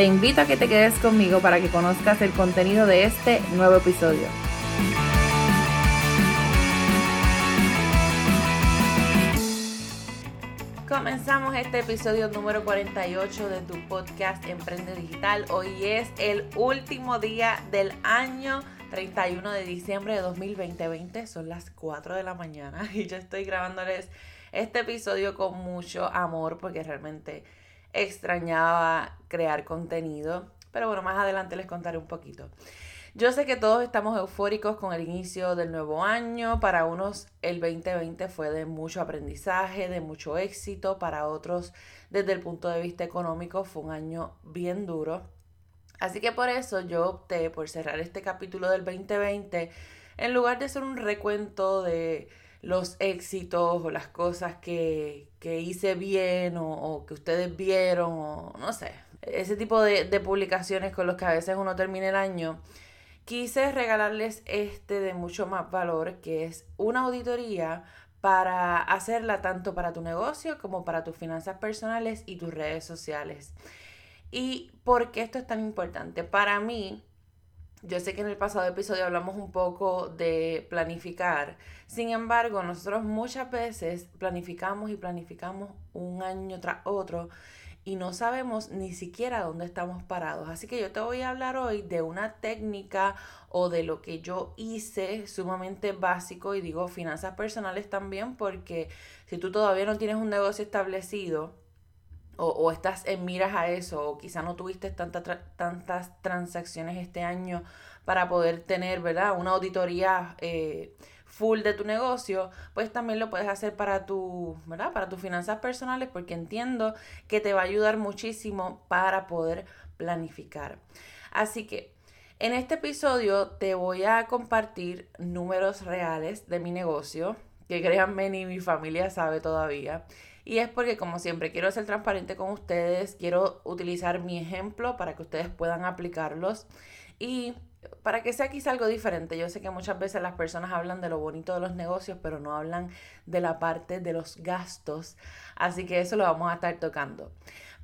Te invito a que te quedes conmigo para que conozcas el contenido de este nuevo episodio. Comenzamos este episodio número 48 de tu podcast Emprende Digital. Hoy es el último día del año 31 de diciembre de 2020. Son las 4 de la mañana y yo estoy grabándoles este episodio con mucho amor porque realmente extrañaba crear contenido. Pero bueno, más adelante les contaré un poquito. Yo sé que todos estamos eufóricos con el inicio del nuevo año. Para unos el 2020 fue de mucho aprendizaje, de mucho éxito. Para otros, desde el punto de vista económico, fue un año bien duro. Así que por eso yo opté por cerrar este capítulo del 2020 en lugar de hacer un recuento de los éxitos o las cosas que, hice bien o, que ustedes vieron o no sé, ese tipo de, de publicaciones con los que a veces uno termina el año quise regalarles este de mucho más valor, que es una auditoría para hacerla tanto para tu negocio como para tus finanzas personales y tus redes sociales. ¿Y por qué esto es tan importante? Para mí, yo sé que en el pasado episodio hablamos un poco de planificar. Sin embargo, nosotros muchas veces planificamos y planificamos un año tras otro y no sabemos ni siquiera dónde estamos parados. Así que yo te voy a hablar hoy de una técnica o de lo que yo hice sumamente básico y digo finanzas personales también porque si tú todavía no tienes un negocio establecido o, estás en miras a eso o quizá no tuviste tantas transacciones este año para poder tener, ¿verdad? Una auditoría eh, full de tu negocio, pues también lo puedes hacer para tu, ¿verdad? Para tus finanzas personales porque entiendo que te va a ayudar muchísimo para poder planificar. Así que en este episodio te voy a compartir números reales de mi negocio, que créanme ni mi familia sabe todavía. Y es porque como siempre quiero ser transparente con ustedes, quiero utilizar mi ejemplo para que ustedes puedan aplicarlos. Y para que sea quizá algo diferente, yo sé que muchas veces las personas hablan de lo bonito de los negocios, pero no hablan de la parte de los gastos, así que eso lo vamos a estar tocando.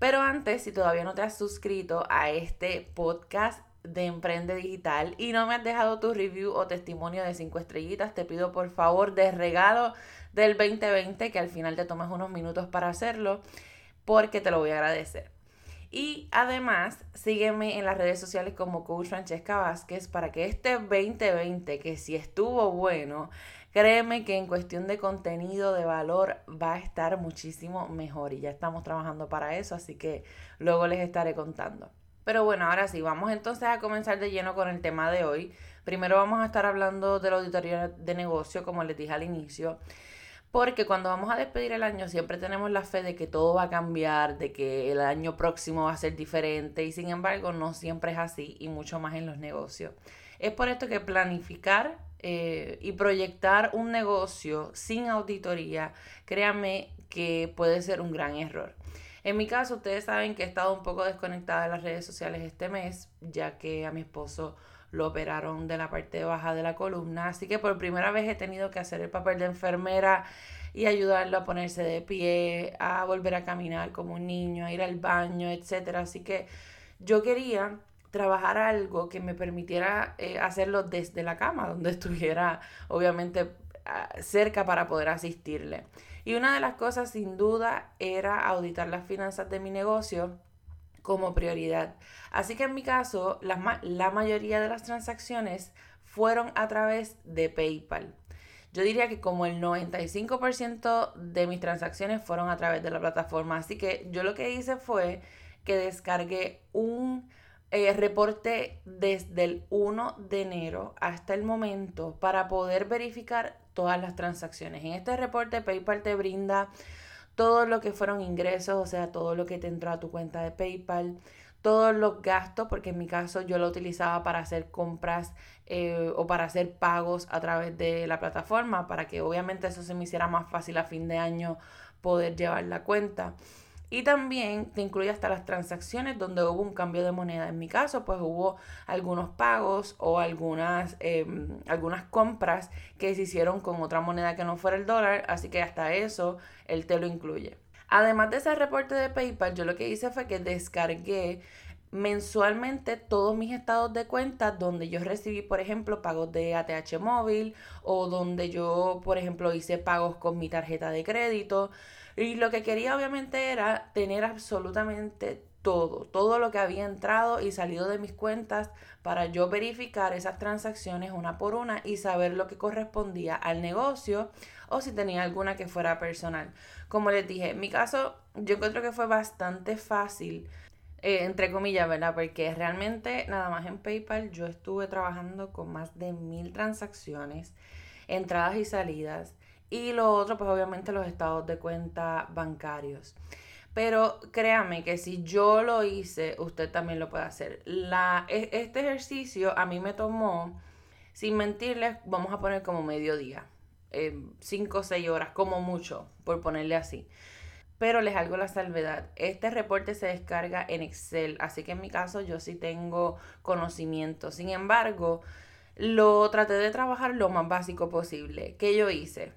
Pero antes, si todavía no te has suscrito a este podcast de Emprende Digital y no me has dejado tu review o testimonio de 5 estrellitas, te pido por favor de regalo del 2020 que al final te tomes unos minutos para hacerlo porque te lo voy a agradecer. Y además, sígueme en las redes sociales como Coach Francesca Vázquez para que este 2020, que si estuvo bueno, créeme que en cuestión de contenido, de valor, va a estar muchísimo mejor. Y ya estamos trabajando para eso, así que luego les estaré contando. Pero bueno, ahora sí, vamos entonces a comenzar de lleno con el tema de hoy. Primero vamos a estar hablando de la auditoría de negocio, como les dije al inicio. Porque cuando vamos a despedir el año siempre tenemos la fe de que todo va a cambiar, de que el año próximo va a ser diferente y sin embargo no siempre es así y mucho más en los negocios. Es por esto que planificar eh, y proyectar un negocio sin auditoría, créanme que puede ser un gran error. En mi caso, ustedes saben que he estado un poco desconectada de las redes sociales este mes, ya que a mi esposo lo operaron de la parte baja de la columna, así que por primera vez he tenido que hacer el papel de enfermera y ayudarlo a ponerse de pie, a volver a caminar como un niño, a ir al baño, etcétera. Así que yo quería trabajar algo que me permitiera eh, hacerlo desde la cama, donde estuviera obviamente cerca para poder asistirle. Y una de las cosas sin duda era auditar las finanzas de mi negocio como prioridad. Así que en mi caso, la, la mayoría de las transacciones fueron a través de PayPal. Yo diría que como el 95% de mis transacciones fueron a través de la plataforma. Así que yo lo que hice fue que descargué un eh, reporte desde el 1 de enero hasta el momento para poder verificar todas las transacciones. En este reporte PayPal te brinda todo lo que fueron ingresos, o sea, todo lo que te entró a tu cuenta de PayPal, todos los gastos, porque en mi caso yo lo utilizaba para hacer compras eh, o para hacer pagos a través de la plataforma, para que obviamente eso se me hiciera más fácil a fin de año poder llevar la cuenta. Y también te incluye hasta las transacciones donde hubo un cambio de moneda. En mi caso, pues hubo algunos pagos o algunas, em, algunas compras que se hicieron con otra moneda que no fuera el dólar. Así que hasta eso él te lo incluye. Además de ese reporte de PayPal, yo lo que hice fue que descargué mensualmente todos mis estados de cuenta donde yo recibí, por ejemplo, pagos de ATH móvil o donde yo, por ejemplo, hice pagos con mi tarjeta de crédito. Y lo que quería obviamente era tener absolutamente todo, todo lo que había entrado y salido de mis cuentas para yo verificar esas transacciones una por una y saber lo que correspondía al negocio o si tenía alguna que fuera personal. Como les dije, en mi caso yo encuentro que fue bastante fácil, eh, entre comillas, ¿verdad? Porque realmente nada más en PayPal yo estuve trabajando con más de mil transacciones, entradas y salidas y lo otro, pues obviamente los estados de cuenta bancarios. Pero créame que si yo lo hice, usted también lo puede hacer. La, e, este ejercicio a mí me tomó, sin mentirles, vamos a poner como mediodía. 5 o 6 horas, como mucho, por ponerle así. Pero les hago la salvedad. Este reporte se descarga en Excel, así que en mi caso yo sí tengo conocimiento. Sin embargo, lo traté de trabajar lo más básico posible. ¿Qué yo hice?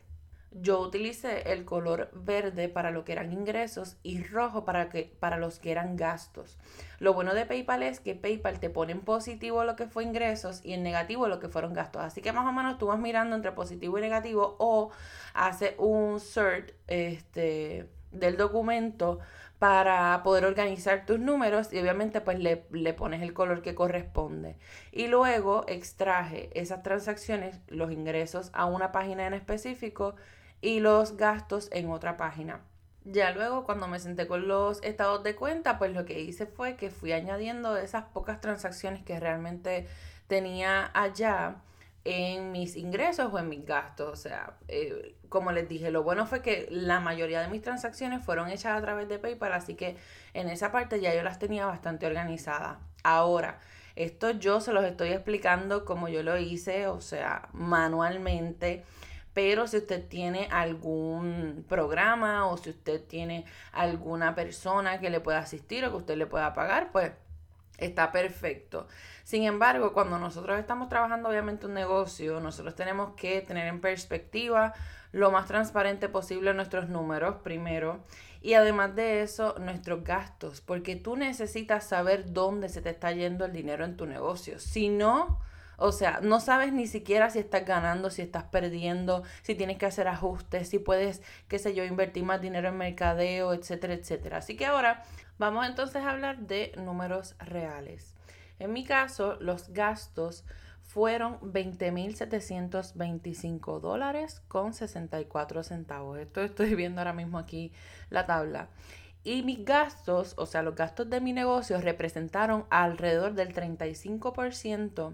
yo utilicé el color verde para lo que eran ingresos y rojo para, que, para los que eran gastos. Lo bueno de PayPal es que PayPal te pone en positivo lo que fue ingresos y en negativo lo que fueron gastos. Así que más o menos tú vas mirando entre positivo y negativo o hace un cert este, del documento para poder organizar tus números y obviamente pues le, le, pones el color que corresponde. Y luego extraje esas transacciones, los ingresos a una página en específico y los gastos en otra página. Ya luego cuando me senté con los estados de cuenta, pues lo que hice fue que fui añadiendo esas pocas transacciones que realmente tenía allá en mis ingresos o en mis gastos. O sea, eh, como les dije, lo bueno fue que la mayoría de mis transacciones fueron hechas a través de PayPal, así que en esa parte ya yo las tenía bastante organizadas. Ahora, esto yo se los estoy explicando como yo lo hice, o sea, manualmente pero si usted tiene algún programa o si usted tiene alguna persona que le pueda asistir o que usted le pueda pagar, pues está perfecto. Sin embargo, cuando nosotros estamos trabajando obviamente un negocio, nosotros tenemos que tener en perspectiva lo más transparente posible nuestros números primero y además de eso nuestros gastos, porque tú necesitas saber dónde se te está yendo el dinero en tu negocio. Si no, o sea, no sabes ni siquiera si estás ganando, si estás perdiendo, si tienes que hacer ajustes, si puedes, qué sé yo, invertir más dinero en mercadeo, etcétera, etcétera. Así que ahora vamos entonces a hablar de números reales. En mi caso, los gastos fueron 20.725 dólares con 64 centavos. Esto estoy viendo ahora mismo aquí la tabla. Y mis gastos, o sea, los gastos de mi negocio representaron alrededor del 35%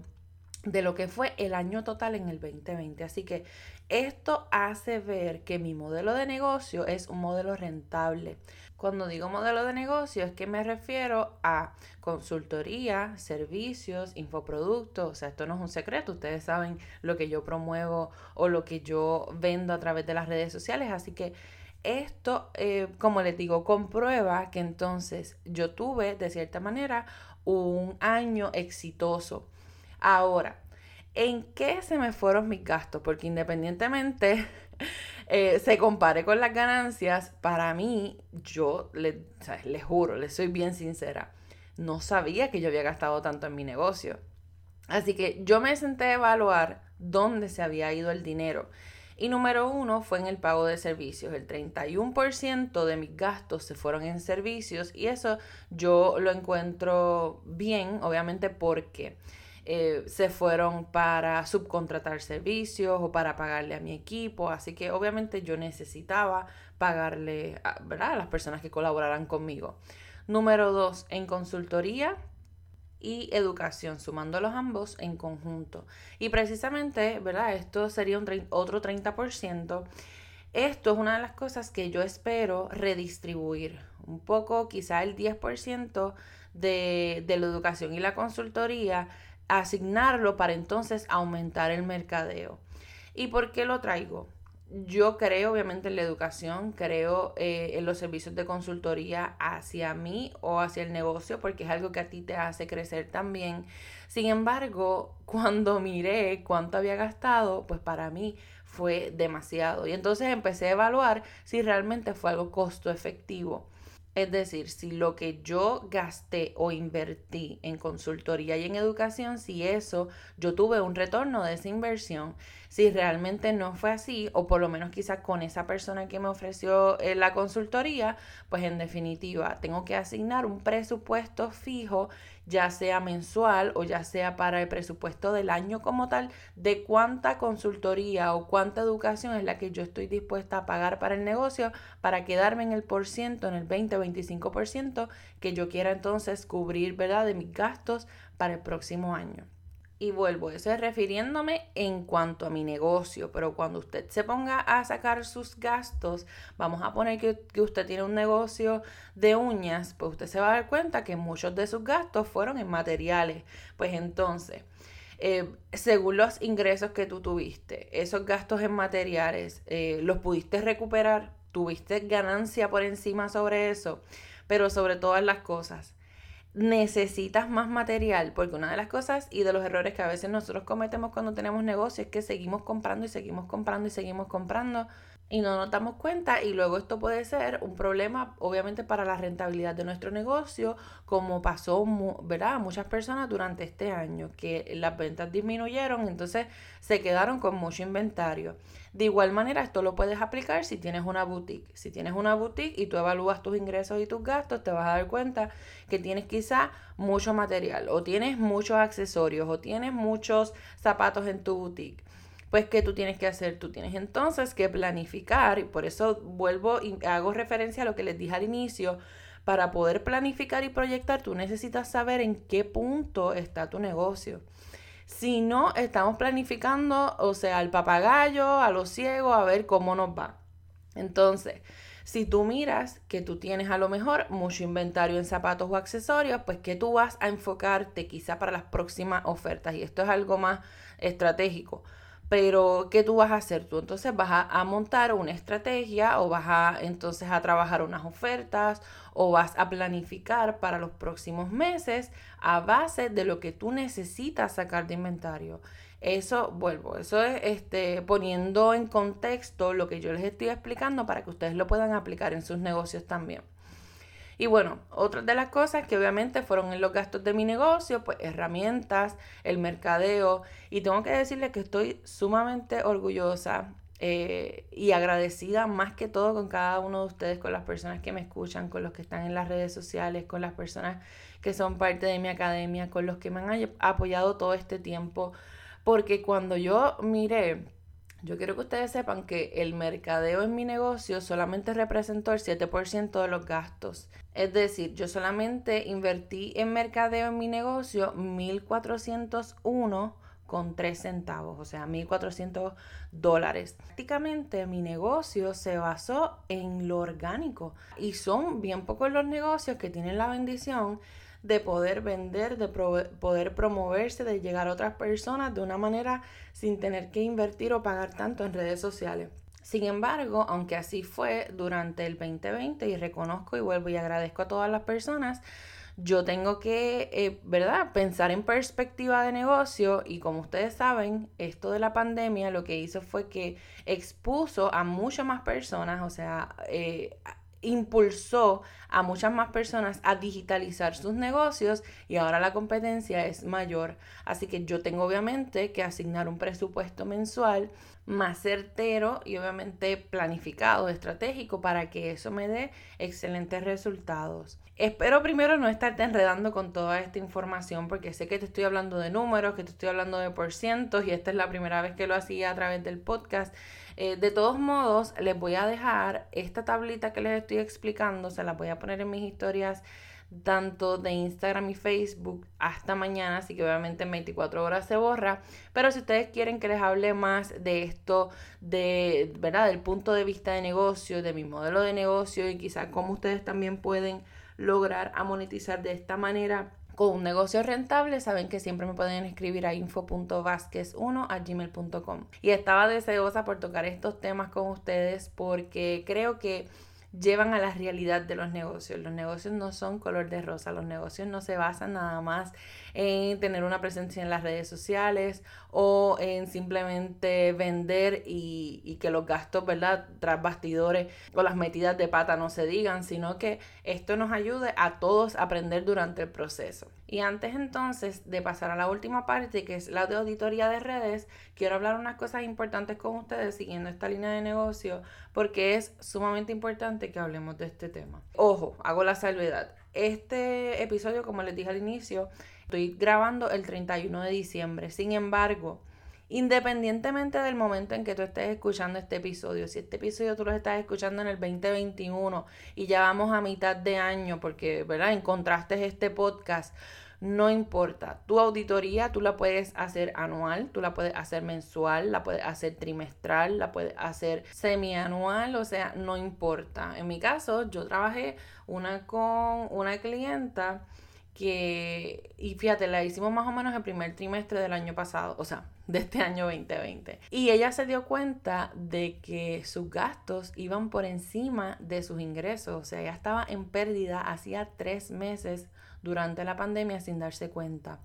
de lo que fue el año total en el 2020. Así que esto hace ver que mi modelo de negocio es un modelo rentable. Cuando digo modelo de negocio es que me refiero a consultoría, servicios, infoproductos. O sea, esto no es un secreto. Ustedes saben lo que yo promuevo o lo que yo vendo a través de las redes sociales. Así que esto, eh, como les digo, comprueba que entonces yo tuve de cierta manera un año exitoso. Ahora, ¿en qué se me fueron mis gastos? Porque independientemente eh, se compare con las ganancias, para mí, yo les juro, les soy bien sincera, no sabía que yo había gastado tanto en mi negocio. Así que yo me senté a evaluar dónde se había ido el dinero. Y número uno fue en el pago de servicios. El 31% de mis gastos se fueron en servicios y eso yo lo encuentro bien, obviamente porque eh, se fueron para subcontratar servicios o para pagarle a mi equipo. Así que obviamente yo necesitaba pagarle a, las personas que colaboraran conmigo. Número dos, en consultoría y educación, sumándolos ambos en conjunto. Y precisamente, ¿verdad? Esto sería un otro 30%. esto es una de las cosas que yo espero redistribuir. Un poco, quizá el 10% de, de la educación y la consultoría, asignarlo para entonces aumentar el mercadeo. ¿Y por qué lo traigo? yo creo obviamente en la educación, creo eh, en los servicios de consultoría hacia mí o hacia el negocio, porque es algo que a ti te hace crecer también. Sin embargo, cuando miré cuánto había gastado, pues para mí fue demasiado. Y entonces empecé a evaluar si realmente fue algo costo efectivo. Es decir, si lo que yo gasté o invertí en consultoría y en educación, si eso yo tuve un retorno de esa inversión, si realmente no fue así, o por lo menos quizás con esa persona que me ofreció eh, la consultoría, pues en definitiva tengo que asignar un presupuesto fijo ya sea mensual o ya sea para el presupuesto del año como tal, de cuánta consultoría o cuánta educación es la que yo estoy dispuesta a pagar para el negocio para quedarme en el por ciento, en el 20 o 25% que yo quiera entonces cubrir, ¿verdad?, de mis gastos para el próximo año. Y vuelvo, eso es refiriéndome en cuanto a mi negocio, pero cuando usted se ponga a sacar sus gastos, vamos a poner que, usted tiene un negocio de uñas, pues usted se va a dar cuenta que muchos de sus gastos fueron en materiales. Pues entonces, eh, según los ingresos que tú tuviste, esos gastos en materiales, eh, ¿los pudiste recuperar? ¿Tuviste ganancia por encima sobre eso? Pero sobre todas las cosas, necesitas más material, porque una de las cosas y de los errores que a veces nosotros cometemos cuando tenemos negocio es que seguimos comprando y seguimos comprando y seguimos comprando y no nos damos cuenta y luego esto puede ser un problema obviamente para la rentabilidad de nuestro negocio como pasó ¿verdad? a muchas personas durante este año que las ventas disminuyeron entonces se quedaron con mucho inventario. De igual manera esto lo puedes aplicar si tienes una boutique. Si tienes una boutique y tú evalúas tus ingresos y tus gastos te vas a dar cuenta que tienes quizá mucho material o tienes muchos accesorios o tienes muchos zapatos en tu boutique pues ¿qué tú tienes que hacer? Tú tienes entonces que planificar, y por eso vuelvo y hago referencia a lo que les dije al inicio, para poder planificar y proyectar, tú necesitas saber en qué punto está tu negocio. Si no, estamos planificando, o sea, al papagayo, a los ciegos, a ver cómo nos va. Entonces, si tú miras que tú tienes a lo mejor mucho inventario en zapatos o accesorios, pues que tú vas a enfocarte quizá para las próximas ofertas. Y esto es algo más estratégico. Pero, ¿qué tú vas a hacer? Tú entonces vas a, montar una estrategia o vas a entonces a trabajar unas ofertas o vas a planificar para los próximos meses a base de lo que tú necesitas sacar de inventario. Eso, vuelvo, eso es este, poniendo en contexto lo que yo les estoy explicando para que ustedes lo puedan aplicar en sus negocios también. Y bueno, otra de las cosas que obviamente fueron en los gastos de mi negocio, pues herramientas, el mercadeo. Y tengo que decirles que estoy sumamente orgullosa eh, y agradecida más que todo con cada uno de ustedes, con las personas que me escuchan, con los que están en las redes sociales, con las personas que son parte de mi academia, con los que me han apoyado todo este tiempo. Porque cuando yo miré yo quiero que ustedes sepan que el mercadeo en mi negocio solamente representó el 7% de los gastos. Es decir, yo solamente invertí en mercadeo en mi negocio 1401 con 3 centavos, o sea, 1.400 dólares. Prácticamente mi negocio se basó en lo orgánico y son bien pocos los negocios que tienen la bendición de poder vender, de poder promoverse, de llegar a otras personas de una manera sin tener que invertir o pagar tanto en redes sociales. Sin embargo, aunque así fue durante el 2020 y reconozco y vuelvo y agradezco a todas las personas, yo tengo que, eh, ¿verdad?, pensar en perspectiva de negocio y como ustedes saben, esto de la pandemia lo que hizo fue que expuso a muchas más personas, o sea, eh, impulsó a muchas más personas a digitalizar sus negocios y ahora la competencia es mayor. Así que yo tengo obviamente que asignar un presupuesto mensual más certero y obviamente planificado, estratégico para que eso me dé excelentes resultados. Espero primero no estarte enredando con toda esta información porque sé que te estoy hablando de números, que te estoy hablando de porcientos y esta es la primera vez que lo hacía a través del podcast. Eh, de todos modos, les voy a dejar esta tablita que les estoy explicando, se la voy a poner en mis historias tanto de Instagram y Facebook hasta mañana, así que obviamente en 24 horas se borra. Pero si ustedes quieren que les hable más de esto, de verdad, del punto de vista de negocio, de mi modelo de negocio y quizás cómo ustedes también pueden lograr a monetizar de esta manera con un negocio rentable, saben que siempre me pueden escribir a info.vasquez1 a gmail.com. Y estaba deseosa por tocar estos temas con ustedes porque creo que llevan a la realidad de los negocios. Los negocios no son color de rosa, los negocios no se basan nada más en tener una presencia en las redes sociales o en simplemente vender y, que los gastos, ¿verdad? Tras bastidores o las metidas de pata no se digan, sino que esto nos ayude a todos a aprender durante el proceso. Y antes entonces de pasar a la última parte, que es la de auditoría de redes, quiero hablar unas cosas importantes con ustedes siguiendo esta línea de negocio, porque es sumamente importante que hablemos de este tema. Ojo, hago la salvedad. Este episodio, como les dije al inicio, estoy grabando el 31 de diciembre. Sin embargo, Independientemente del momento en que tú estés escuchando este episodio, si este episodio tú lo estás escuchando en el 2021 y ya vamos a mitad de año porque, ¿verdad? Encontraste este podcast, no importa. Tu auditoría tú la puedes hacer anual, tú la puedes hacer mensual, la puedes hacer trimestral, la puedes hacer semianual, o sea, no importa. En mi caso, yo trabajé una con una clienta que, y fíjate, la hicimos más o menos el primer trimestre del año pasado, o sea, de este año 2020. Y ella se dio cuenta de que sus gastos iban por encima de sus ingresos, o sea, ella estaba en pérdida hacía tres meses durante la pandemia sin darse cuenta.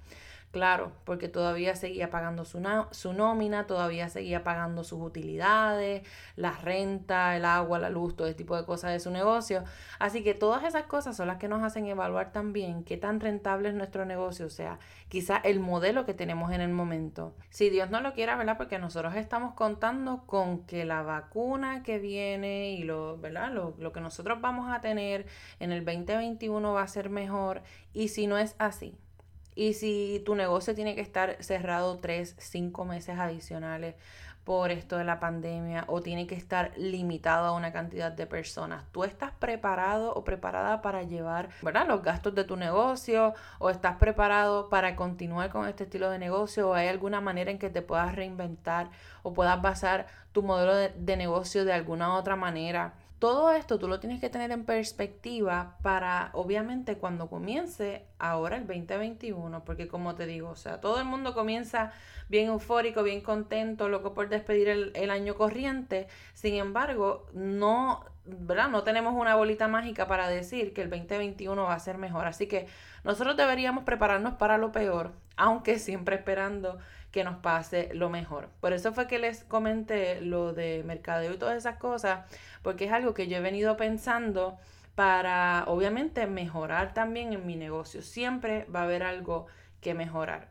Claro, porque todavía seguía pagando su, su, nómina, todavía seguía pagando sus utilidades, la renta, el agua, la luz, todo ese tipo de cosas de su negocio. Así que todas esas cosas son las que nos hacen evaluar también qué tan rentable es nuestro negocio, o sea, quizá el modelo que tenemos en el momento. Si Dios no lo quiera, ¿verdad? Porque nosotros estamos contando con que la vacuna que viene y lo, ¿verdad? Lo, lo que nosotros vamos a tener en el 2021 va a ser mejor. Y si no es así, y si tu negocio tiene que estar cerrado tres, cinco meses adicionales por esto de la pandemia o tiene que estar limitado a una cantidad de personas, ¿tú estás preparado o preparada para llevar ¿verdad? los gastos de tu negocio o estás preparado para continuar con este estilo de negocio o hay alguna manera en que te puedas reinventar o puedas basar tu modelo de, de negocio de alguna otra manera? Todo esto tú lo tienes que tener en perspectiva para, obviamente, cuando comience ahora el 2021, porque como te digo, o sea, todo el mundo comienza bien eufórico, bien contento, loco por despedir el, el año corriente. Sin embargo, no, ¿verdad? No tenemos una bolita mágica para decir que el 2021 va a ser mejor. Así que nosotros deberíamos prepararnos para lo peor, aunque siempre esperando que nos pase lo mejor. Por eso fue que les comenté lo de mercadeo y todas esas cosas, porque es algo que yo he venido pensando para obviamente mejorar también en mi negocio. Siempre va a haber algo que mejorar.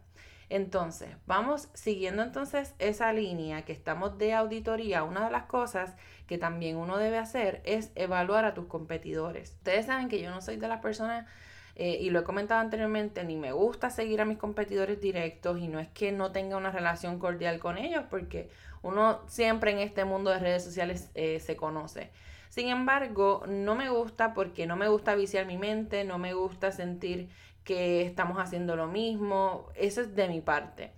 Entonces, vamos siguiendo entonces esa línea que estamos de auditoría. Una de las cosas que también uno debe hacer es evaluar a tus competidores. Ustedes saben que yo no soy de las personas eh, y lo he comentado anteriormente, ni me gusta seguir a mis competidores directos y no es que no tenga una relación cordial con ellos, porque uno siempre en este mundo de redes sociales eh, se conoce. Sin embargo, no me gusta porque no me gusta viciar mi mente, no me gusta sentir que estamos haciendo lo mismo, eso es de mi parte.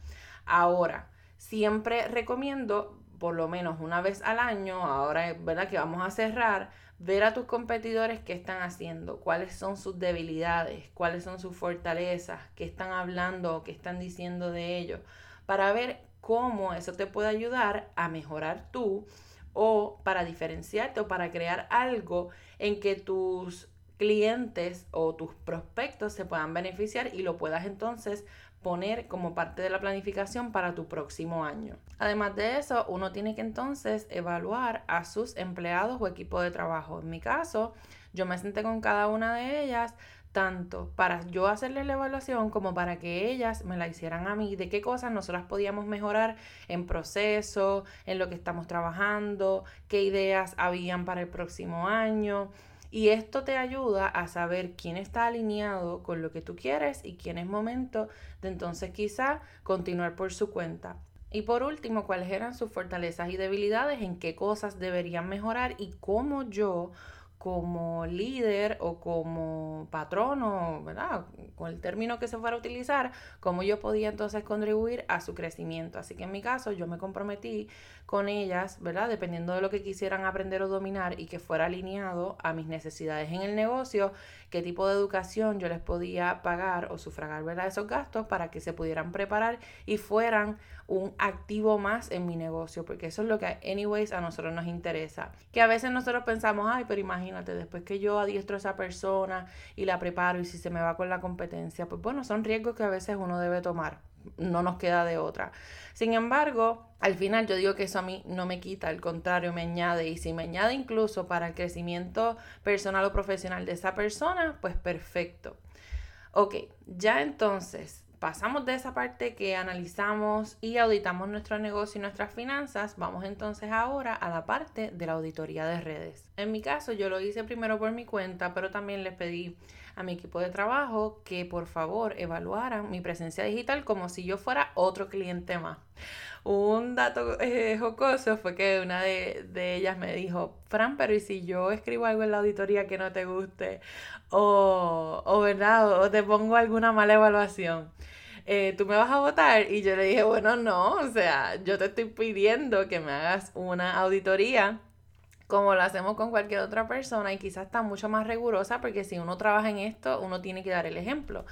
Ahora, siempre recomiendo por lo menos una vez al año, ahora verdad que vamos a cerrar, ver a tus competidores qué están haciendo, cuáles son sus debilidades, cuáles son sus fortalezas, qué están hablando qué están diciendo de ellos, para ver cómo eso te puede ayudar a mejorar tú o para diferenciarte o para crear algo en que tus clientes o tus prospectos se puedan beneficiar y lo puedas entonces poner como parte de la planificación para tu próximo año. Además de eso, uno tiene que entonces evaluar a sus empleados o equipo de trabajo. En mi caso, yo me senté con cada una de ellas tanto para yo hacerle la evaluación como para que ellas me la hicieran a mí, de qué cosas nosotras podíamos mejorar en proceso, en lo que estamos trabajando, qué ideas habían para el próximo año. Y esto te ayuda a saber quién está alineado con lo que tú quieres y quién es momento de entonces quizá continuar por su cuenta. Y por último, cuáles eran sus fortalezas y debilidades, en qué cosas deberían mejorar y cómo yo como líder o como patrono, ¿verdad? Con el término que se fuera a utilizar, cómo yo podía entonces contribuir a su crecimiento. Así que en mi caso yo me comprometí con ellas, ¿verdad? Dependiendo de lo que quisieran aprender o dominar y que fuera alineado a mis necesidades en el negocio, qué tipo de educación yo les podía pagar o sufragar, ¿verdad? Esos gastos para que se pudieran preparar y fueran un activo más en mi negocio, porque eso es lo que, anyways, a nosotros nos interesa. Que a veces nosotros pensamos, ay, pero imagínate, después que yo adiestro a esa persona y la preparo y si se me va con la competencia, pues bueno, son riesgos que a veces uno debe tomar, no nos queda de otra. Sin embargo, al final yo digo que eso a mí no me quita, al contrario, me añade y si me añade incluso para el crecimiento personal o profesional de esa persona, pues perfecto. Ok, ya entonces pasamos de esa parte que analizamos y auditamos nuestro negocio y nuestras finanzas, vamos entonces ahora a la parte de la auditoría de redes. En mi caso yo lo hice primero por mi cuenta, pero también les pedí a mi equipo de trabajo que por favor evaluaran mi presencia digital como si yo fuera otro cliente más. Un dato eh, jocoso fue que una de, de, ellas me dijo, Fran, pero ¿y si yo escribo algo en la auditoría que no te guste? O, o ¿verdad? O te pongo alguna mala evaluación. Eh, ¿Tú me vas a votar? Y yo le dije, bueno, no, o sea, yo te estoy pidiendo que me hagas una auditoría como lo hacemos con cualquier otra persona y quizás está mucho más rigurosa porque si uno trabaja en esto, uno tiene que dar el ejemplo.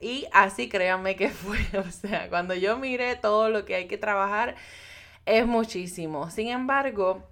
Y así créanme que fue, o sea, cuando yo mire todo lo que hay que trabajar, es muchísimo. Sin embargo,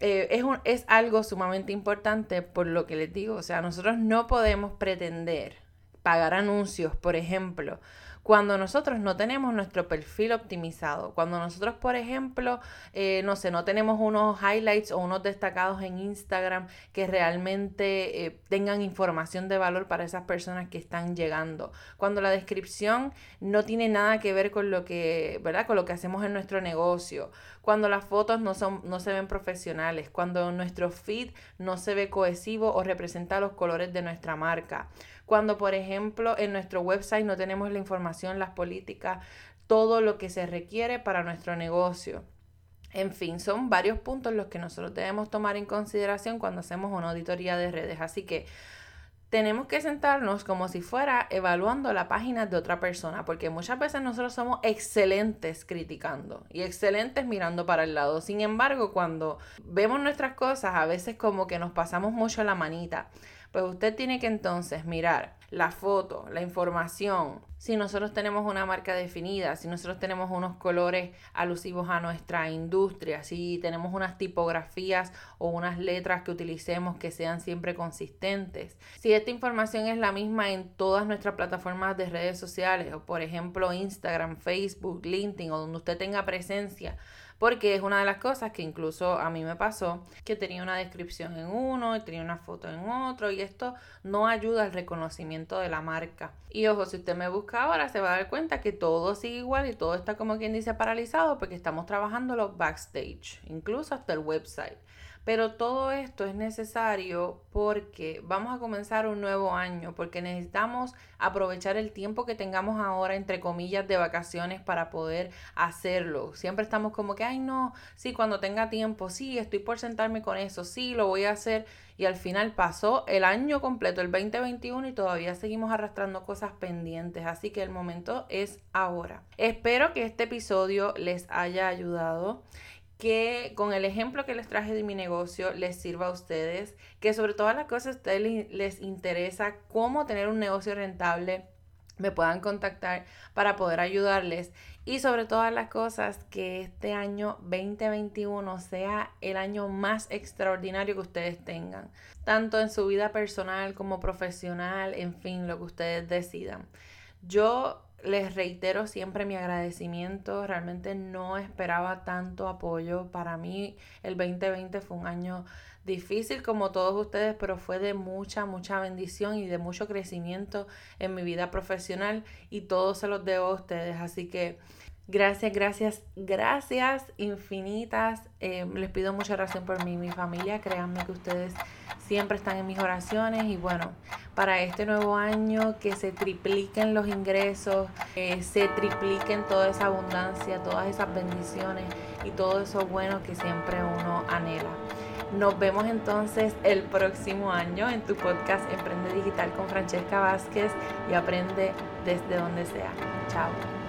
eh, es, un, es algo sumamente importante por lo que les digo, o sea, nosotros no podemos pretender pagar anuncios, por ejemplo, cuando nosotros no tenemos nuestro perfil optimizado, cuando nosotros, por ejemplo, eh, no sé, no tenemos unos highlights o unos destacados en Instagram que realmente eh, tengan información de valor para esas personas que están llegando, cuando la descripción no tiene nada que ver con lo que, ¿verdad? Con lo que hacemos en nuestro negocio, cuando las fotos no, son, no se ven profesionales, cuando nuestro feed no se ve cohesivo o representa los colores de nuestra marca cuando, por ejemplo, en nuestro website no tenemos la información, las políticas, todo lo que se requiere para nuestro negocio. En fin, son varios puntos los que nosotros debemos tomar en consideración cuando hacemos una auditoría de redes. Así que tenemos que sentarnos como si fuera evaluando la página de otra persona, porque muchas veces nosotros somos excelentes criticando y excelentes mirando para el lado. Sin embargo, cuando vemos nuestras cosas, a veces como que nos pasamos mucho la manita. Pues usted tiene que entonces mirar la foto, la información, si nosotros tenemos una marca definida, si nosotros tenemos unos colores alusivos a nuestra industria, si tenemos unas tipografías o unas letras que utilicemos que sean siempre consistentes, si esta información es la misma en todas nuestras plataformas de redes sociales, o por ejemplo Instagram, Facebook, LinkedIn o donde usted tenga presencia, porque es una de las cosas que incluso a mí me pasó, que tenía una descripción en uno y tenía una foto en otro y esto no ayuda al reconocimiento de la marca. Y ojo, si usted me busca ahora se va a dar cuenta que todo sigue igual y todo está como quien dice paralizado porque estamos trabajando los backstage, incluso hasta el website. Pero todo esto es necesario porque vamos a comenzar un nuevo año, porque necesitamos aprovechar el tiempo que tengamos ahora, entre comillas, de vacaciones para poder hacerlo. Siempre estamos como que, ay no, sí, cuando tenga tiempo, sí, estoy por sentarme con eso, sí, lo voy a hacer. Y al final pasó el año completo, el 2021, y todavía seguimos arrastrando cosas pendientes. Así que el momento es ahora. Espero que este episodio les haya ayudado que con el ejemplo que les traje de mi negocio les sirva a ustedes, que sobre todas las cosas a ustedes les interesa cómo tener un negocio rentable, me puedan contactar para poder ayudarles y sobre todas las cosas que este año 2021 sea el año más extraordinario que ustedes tengan, tanto en su vida personal como profesional, en fin, lo que ustedes decidan. Yo les reitero siempre mi agradecimiento. Realmente no esperaba tanto apoyo. Para mí el 2020 fue un año difícil como todos ustedes, pero fue de mucha, mucha bendición y de mucho crecimiento en mi vida profesional y todo se los debo a ustedes. Así que Gracias, gracias, gracias infinitas. Eh, les pido mucha oración por mí y mi familia. Créanme que ustedes siempre están en mis oraciones. Y bueno, para este nuevo año, que se tripliquen los ingresos, se tripliquen toda esa abundancia, todas esas bendiciones y todo eso bueno que siempre uno anhela. Nos vemos entonces el próximo año en tu podcast Emprende Digital con Francesca Vázquez y aprende desde donde sea. Chao.